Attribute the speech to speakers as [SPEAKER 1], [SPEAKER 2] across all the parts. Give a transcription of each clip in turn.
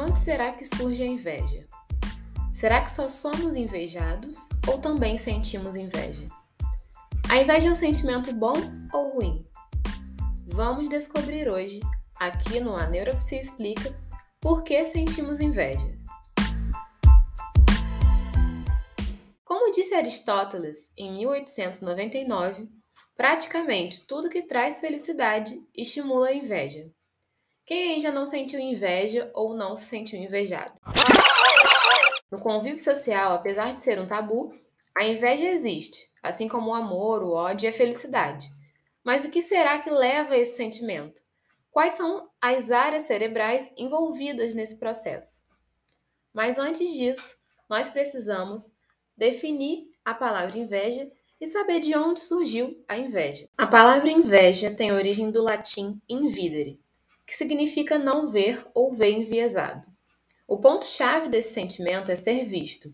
[SPEAKER 1] onde será que surge a inveja? Será que só somos invejados ou também sentimos inveja? A inveja é um sentimento bom ou ruim? Vamos descobrir hoje, aqui no A Neuropsi Explica, por que sentimos inveja. Como disse Aristóteles em 1899, praticamente tudo que traz felicidade estimula a inveja. Quem já não sentiu inveja ou não se sentiu invejado? No convívio social, apesar de ser um tabu, a inveja existe, assim como o amor, o ódio e a felicidade. Mas o que será que leva a esse sentimento? Quais são as áreas cerebrais envolvidas nesse processo? Mas antes disso, nós precisamos definir a palavra inveja e saber de onde surgiu a inveja. A palavra inveja tem origem do latim invidere, que significa não ver ou ver enviesado. O ponto-chave desse sentimento é ser visto,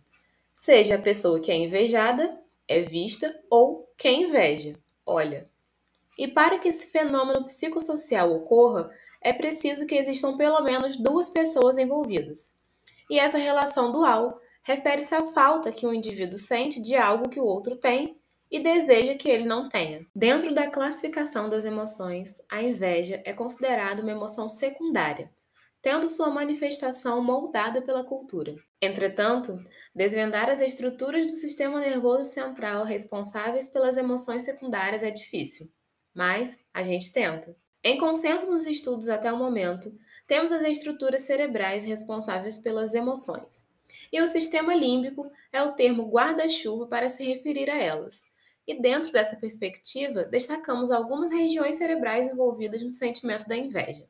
[SPEAKER 1] seja a pessoa que é invejada é vista ou quem inveja, olha. E para que esse fenômeno psicossocial ocorra, é preciso que existam pelo menos duas pessoas envolvidas. E essa relação dual refere-se à falta que um indivíduo sente de algo que o outro tem e deseja que ele não tenha. Dentro da classificação das emoções, a inveja é considerada uma emoção secundária, tendo sua manifestação moldada pela cultura. Entretanto, desvendar as estruturas do sistema nervoso central responsáveis pelas emoções secundárias é difícil, mas a gente tenta. Em consenso nos estudos até o momento, temos as estruturas cerebrais responsáveis pelas emoções. E o sistema límbico é o termo guarda-chuva para se referir a elas. E dentro dessa perspectiva, destacamos algumas regiões cerebrais envolvidas no sentimento da inveja.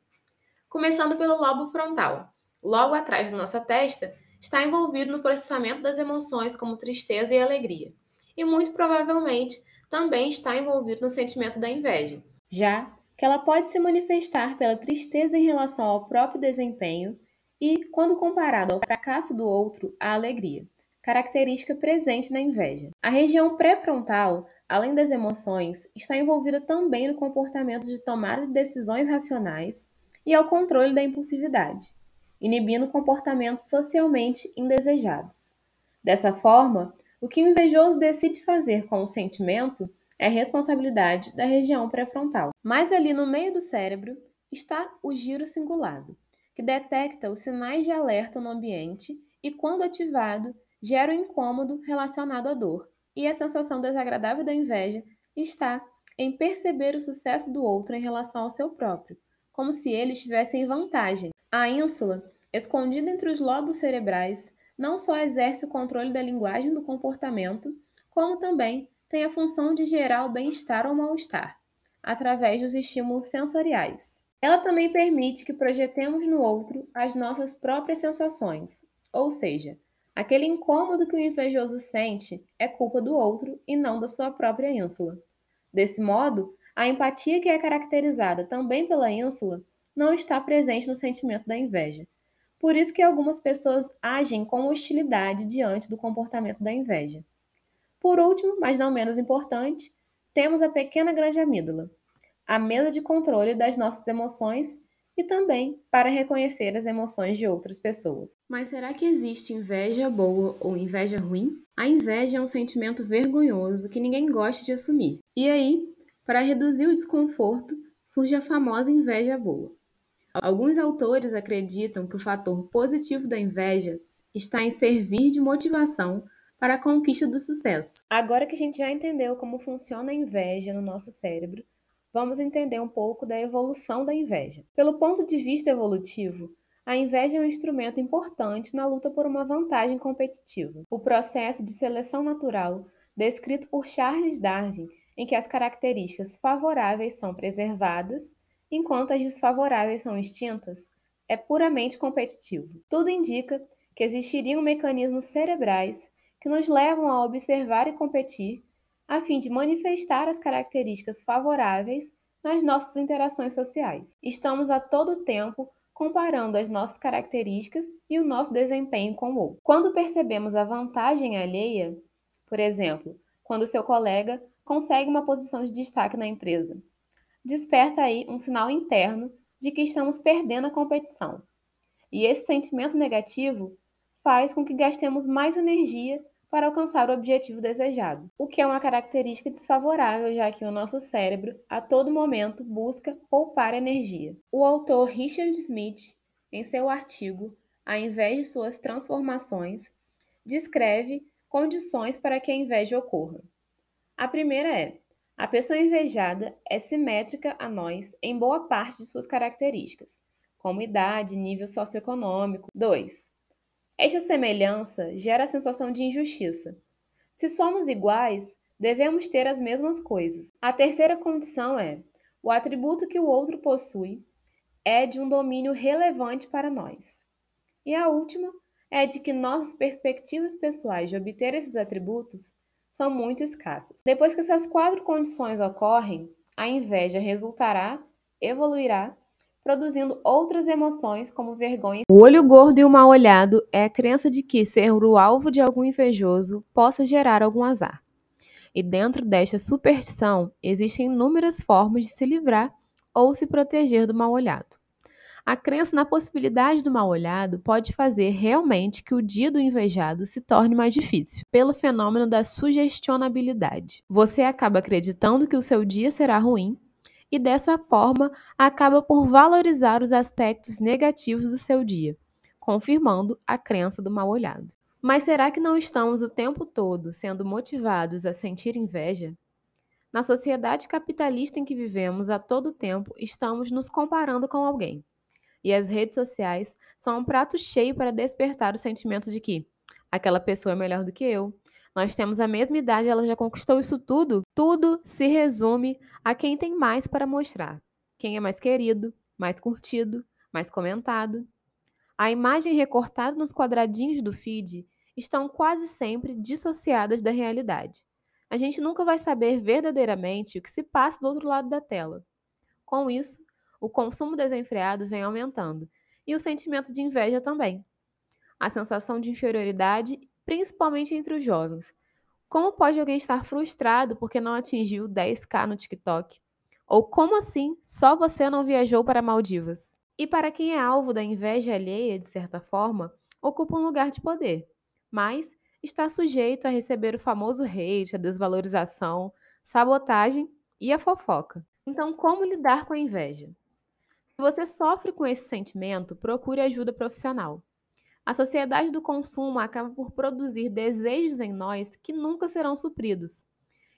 [SPEAKER 1] Começando pelo lobo frontal. Logo atrás da nossa testa, está envolvido no processamento das emoções como tristeza e alegria, e muito provavelmente também está envolvido no sentimento da inveja, já que ela pode se manifestar pela tristeza em relação ao próprio desempenho e, quando comparado ao fracasso do outro, a alegria, característica presente na inveja. A região pré-frontal, além das emoções, está envolvida também no comportamento de tomada de decisões racionais e ao controle da impulsividade, inibindo comportamentos socialmente indesejados. Dessa forma, o que o invejoso decide fazer com o sentimento é responsabilidade da região pré-frontal. Mas ali no meio do cérebro está o giro cingulado, que detecta os sinais de alerta no ambiente e, quando ativado, gera o um incômodo relacionado à dor, e a sensação desagradável da inveja está em perceber o sucesso do outro em relação ao seu próprio, como se ele estivesse em vantagem. A ínsula, escondida entre os lobos cerebrais, não só exerce o controle da linguagem do comportamento, como também tem a função de gerar o bem-estar ou mal-estar, através dos estímulos sensoriais. Ela também permite que projetemos no outro as nossas próprias sensações, ou seja, aquele incômodo que o invejoso sente é culpa do outro e não da sua própria ínsula. Desse modo, a empatia, que é caracterizada também pela ínsula, não está presente no sentimento da inveja. Por isso que algumas pessoas agem com hostilidade diante do comportamento da inveja. Por último, mas não menos importante, temos a pequena grande amígdala, a mesa de controle das nossas emoções e também para reconhecer as emoções de outras pessoas. Mas será que existe inveja boa ou inveja ruim? A inveja é um sentimento vergonhoso que ninguém gosta de assumir. E aí, para reduzir o desconforto, surge a famosa inveja boa. Alguns autores acreditam que o fator positivo da inveja está em servir de motivação para a conquista do sucesso. Agora que a gente já entendeu como funciona a inveja no nosso cérebro, vamos entender um pouco da evolução da inveja. Pelo ponto de vista evolutivo, a inveja é um instrumento importante na luta por uma vantagem competitiva. O processo de seleção natural, descrito por Charles Darwin, em que as características favoráveis são preservadas, enquanto as desfavoráveis são extintas, é puramente competitivo. Tudo indica que existiriam mecanismos cerebrais que nos levam a observar e competir a fim de manifestar as características favoráveis nas nossas interações sociais. Estamos a todo tempo comparando as nossas características e o nosso desempenho com o outro. Quando percebemos a vantagem alheia, por exemplo, quando seu colega consegue uma posição de destaque na empresa. Desperta aí um sinal interno de que estamos perdendo a competição. E esse sentimento negativo faz com que gastemos mais energia para alcançar o objetivo desejado, o que é uma característica desfavorável, já que o nosso cérebro a todo momento busca poupar energia. O autor Richard Smith, em seu artigo A Inveja de Suas Transformações, descreve condições para que a inveja ocorra. A primeira é: a pessoa invejada é simétrica a nós em boa parte de suas características, como idade, nível socioeconômico. 2. Esta semelhança gera a sensação de injustiça. Se somos iguais, devemos ter as mesmas coisas. A terceira condição é: o atributo que o outro possui é de um domínio relevante para nós. E a última é de que nossas perspectivas pessoais de obter esses atributos são muito escassas. Depois que essas quatro condições ocorrem, a inveja resultará, evoluirá produzindo outras emoções como vergonha. O olho gordo e o mal olhado é a crença de que ser o alvo de algum invejoso possa gerar algum azar. E dentro desta superstição existem inúmeras formas de se livrar ou se proteger do mal olhado. A crença na possibilidade do mal olhado pode fazer realmente que o dia do invejado se torne mais difícil, pelo fenômeno da sugestionabilidade. Você acaba acreditando que o seu dia será ruim e dessa forma acaba por valorizar os aspectos negativos do seu dia, confirmando a crença do mal olhado. Mas será que não estamos o tempo todo sendo motivados a sentir inveja? Na sociedade capitalista em que vivemos a todo tempo, estamos nos comparando com alguém. E as redes sociais são um prato cheio para despertar o sentimento de que aquela pessoa é melhor do que eu, nós temos a mesma idade, ela já conquistou isso tudo. Tudo se resume a quem tem mais para mostrar. Quem é mais querido, mais curtido, mais comentado. A imagem recortada nos quadradinhos do feed estão quase sempre dissociadas da realidade. A gente nunca vai saber verdadeiramente o que se passa do outro lado da tela. Com isso, o consumo desenfreado vem aumentando e o sentimento de inveja também. A sensação de inferioridade principalmente entre os jovens. Como pode alguém estar frustrado porque não atingiu 10k no TikTok? Ou como assim só você não viajou para Maldivas? E para quem é alvo da inveja alheia, de certa forma, ocupa um lugar de poder, mas está sujeito a receber o famoso hate, a desvalorização, sabotagem e a fofoca. Então, como lidar com a inveja? Se você sofre com esse sentimento, procure ajuda profissional. A sociedade do consumo acaba por produzir desejos em nós que nunca serão supridos.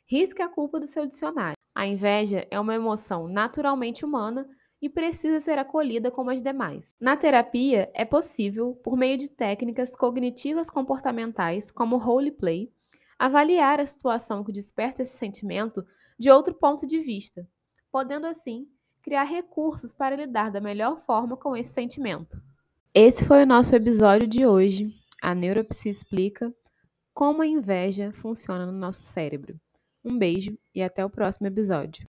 [SPEAKER 1] Risque a culpa do seu dicionário. A inveja é uma emoção naturalmente humana e precisa ser acolhida como as demais. Na terapia, é possível, por meio de técnicas cognitivas comportamentais, como roleplay, avaliar a situação que desperta esse sentimento de outro ponto de vista, podendo assim criar recursos para lidar da melhor forma com esse sentimento. Esse foi o nosso episódio de hoje. A Neuropsi explica como a inveja funciona no nosso cérebro. Um beijo e até o próximo episódio.